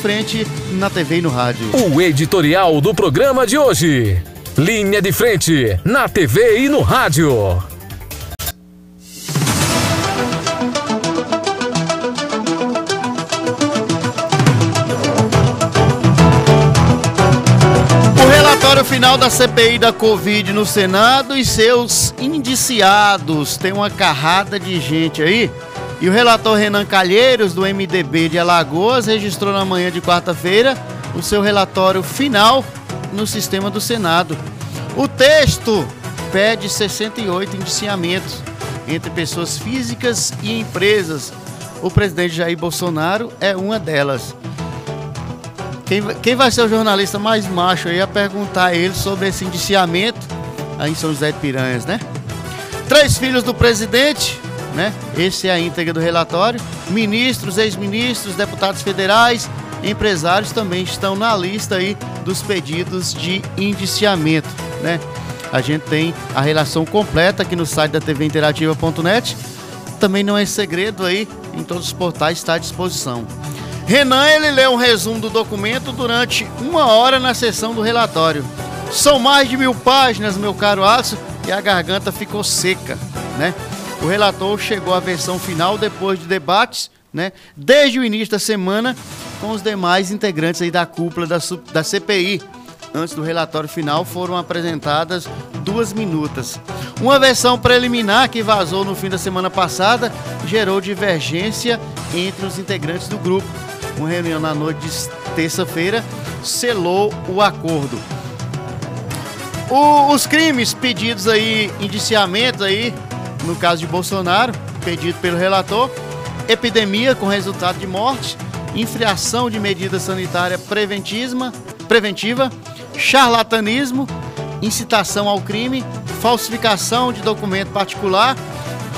frente na TV e no rádio. O editorial do programa de hoje. Linha de frente na TV e no rádio. O relatório final da CPI da Covid no Senado e seus indiciados. Tem uma carrada de gente aí e o relator Renan Calheiros, do MDB de Alagoas, registrou na manhã de quarta-feira o seu relatório final no sistema do Senado. O texto pede 68 indiciamentos entre pessoas físicas e empresas. O presidente Jair Bolsonaro é uma delas. Quem, quem vai ser o jornalista mais macho aí a perguntar a ele sobre esse indiciamento aí em São José de Piranhas, né? Três filhos do presidente né? Esse é a íntegra do relatório. Ministros, ex-ministros, deputados federais, empresários também estão na lista aí dos pedidos de indiciamento, né? A gente tem a relação completa aqui no site da tvinterativa.net. Também não é segredo aí, em todos os portais está à disposição. Renan, ele leu um resumo do documento durante uma hora na sessão do relatório. São mais de mil páginas, meu caro Aço, e a garganta ficou seca, né? O relator chegou à versão final depois de debates, né, desde o início da semana, com os demais integrantes aí da cúpula da, da CPI. Antes do relatório final foram apresentadas duas minutas. Uma versão preliminar que vazou no fim da semana passada gerou divergência entre os integrantes do grupo. Uma reunião na noite de terça-feira selou o acordo. O, os crimes pedidos aí, indiciamentos aí, no caso de Bolsonaro, pedido pelo relator, epidemia com resultado de morte, infração de medida sanitária preventiva, charlatanismo, incitação ao crime, falsificação de documento particular,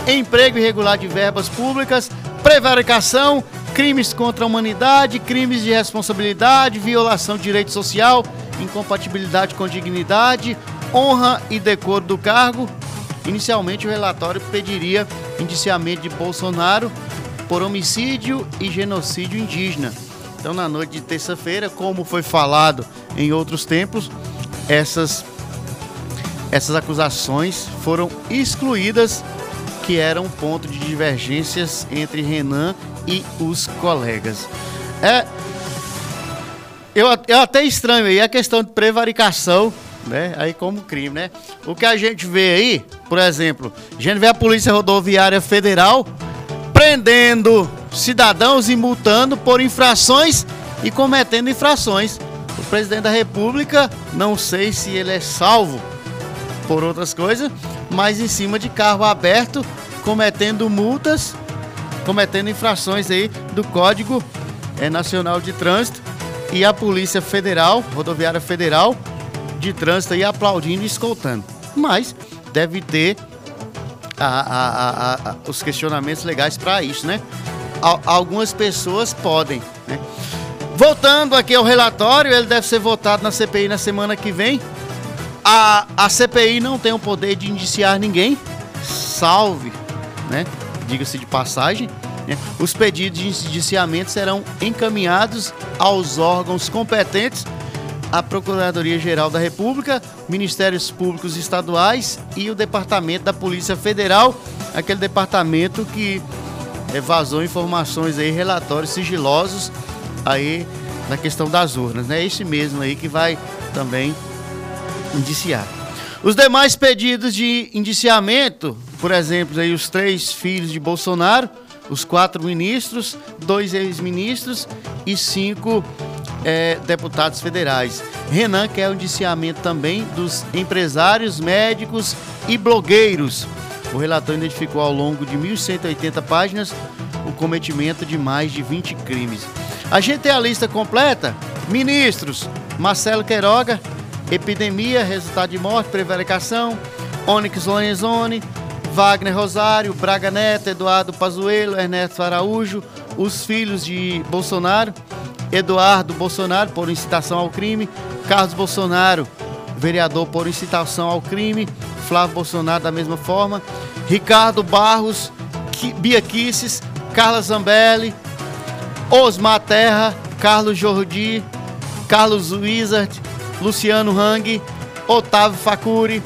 emprego irregular de verbas públicas, prevaricação, crimes contra a humanidade, crimes de responsabilidade, violação de direito social, incompatibilidade com dignidade, honra e decoro do cargo, Inicialmente, o relatório pediria indiciamento de Bolsonaro por homicídio e genocídio indígena. Então, na noite de terça-feira, como foi falado em outros tempos, essas, essas acusações foram excluídas, que eram ponto de divergências entre Renan e os colegas. É, eu, eu até estranho aí a questão de prevaricação né? Aí como crime, né? O que a gente vê aí, por exemplo, a gente vê a Polícia Rodoviária Federal prendendo cidadãos e multando por infrações e cometendo infrações. O presidente da República, não sei se ele é salvo por outras coisas, mas em cima de carro aberto, cometendo multas, cometendo infrações aí do Código é, Nacional de Trânsito e a Polícia Federal, Rodoviária Federal, de trânsito aí aplaudindo e escoltando. Mas deve ter a, a, a, os questionamentos legais para isso, né? algumas pessoas podem, né? Voltando aqui ao relatório, ele deve ser votado na CPI na semana que vem. A, a CPI não tem o poder de indiciar ninguém, salve, né? Diga-se de passagem. Né? Os pedidos de indiciamento serão encaminhados aos órgãos competentes a Procuradoria-Geral da República, Ministérios Públicos Estaduais e o Departamento da Polícia Federal, aquele departamento que é, vazou informações aí, relatórios sigilosos aí na questão das urnas, né? Esse mesmo aí que vai também indiciar. Os demais pedidos de indiciamento, por exemplo, aí os três filhos de Bolsonaro, os quatro ministros, dois ex-ministros e cinco é, deputados federais. Renan quer o indiciamento também dos empresários, médicos e blogueiros. O relator identificou ao longo de 1.180 páginas o cometimento de mais de 20 crimes. A gente tem a lista completa. Ministros: Marcelo Queiroga, epidemia, resultado de morte, prevaricação, Onyx Lorenzoni, Wagner Rosário, Braga Neto, Eduardo Pazuello, Ernesto Araújo, os filhos de Bolsonaro, Eduardo Bolsonaro por incitação ao crime, Carlos Bolsonaro, vereador por incitação ao crime, Flávio Bolsonaro da mesma forma, Ricardo Barros, Bia Kisses, Carla Zambelli, Osmar Terra, Carlos Jordi, Carlos Wizard, Luciano Hang, Otávio Facuri,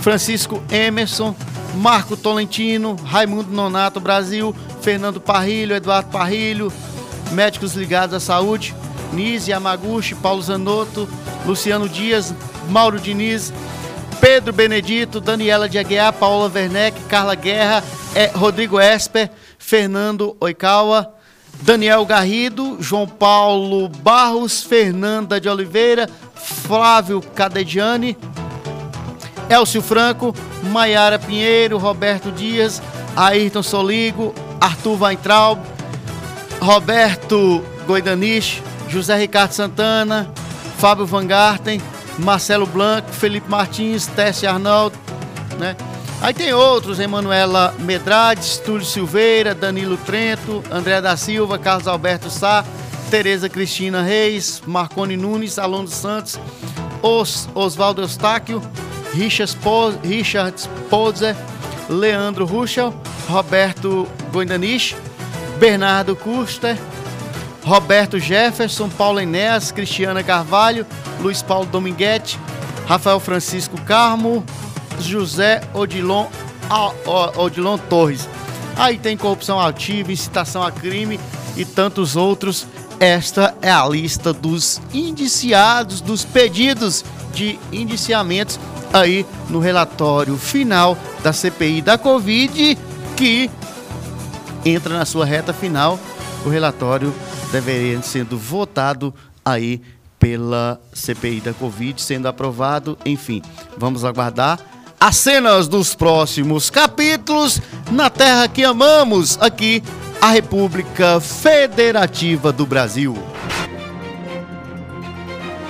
Francisco Emerson, Marco Tolentino, Raimundo Nonato Brasil, Fernando Parrilho, Eduardo Parrilho, médicos ligados à saúde, Nise Yamaguchi, Paulo Zanotto, Luciano Dias, Mauro Diniz, Pedro Benedito, Daniela de Aguiar, Paola Werneck, Carla Guerra, é, Rodrigo Esper, Fernando Oikawa, Daniel Garrido, João Paulo Barros, Fernanda de Oliveira, Flávio Cadediani, Elcio Franco, Maiara Pinheiro, Roberto Dias, Ayrton Soligo, Arthur Weintraub, Roberto Goidanich, José Ricardo Santana, Fábio Van Garten, Marcelo Blanco, Felipe Martins, Tessia Arnaldo, né? Aí tem outros, Emanuela Medrades, Túlio Silveira, Danilo Trento, André da Silva, Carlos Alberto Sá, Tereza Cristina Reis, Marcone Nunes, Alonso Santos, Os, Oswaldo Eustáquio, Richard, po, Richard Pozer, Leandro Ruschel, Roberto Goindanich, Bernardo Custer, Roberto Jefferson, Paulo Enéas, Cristiana Carvalho, Luiz Paulo Dominguete, Rafael Francisco Carmo, José Odilon, Odilon Torres. Aí tem corrupção ativa, incitação a crime e tantos outros. Esta é a lista dos indiciados, dos pedidos de indiciamentos aí no relatório final da CPI da Covid, que entra na sua reta final. O relatório deveria sendo votado aí pela CPI da Covid, sendo aprovado. Enfim, vamos aguardar as cenas dos próximos capítulos na terra que amamos, aqui a República Federativa do Brasil.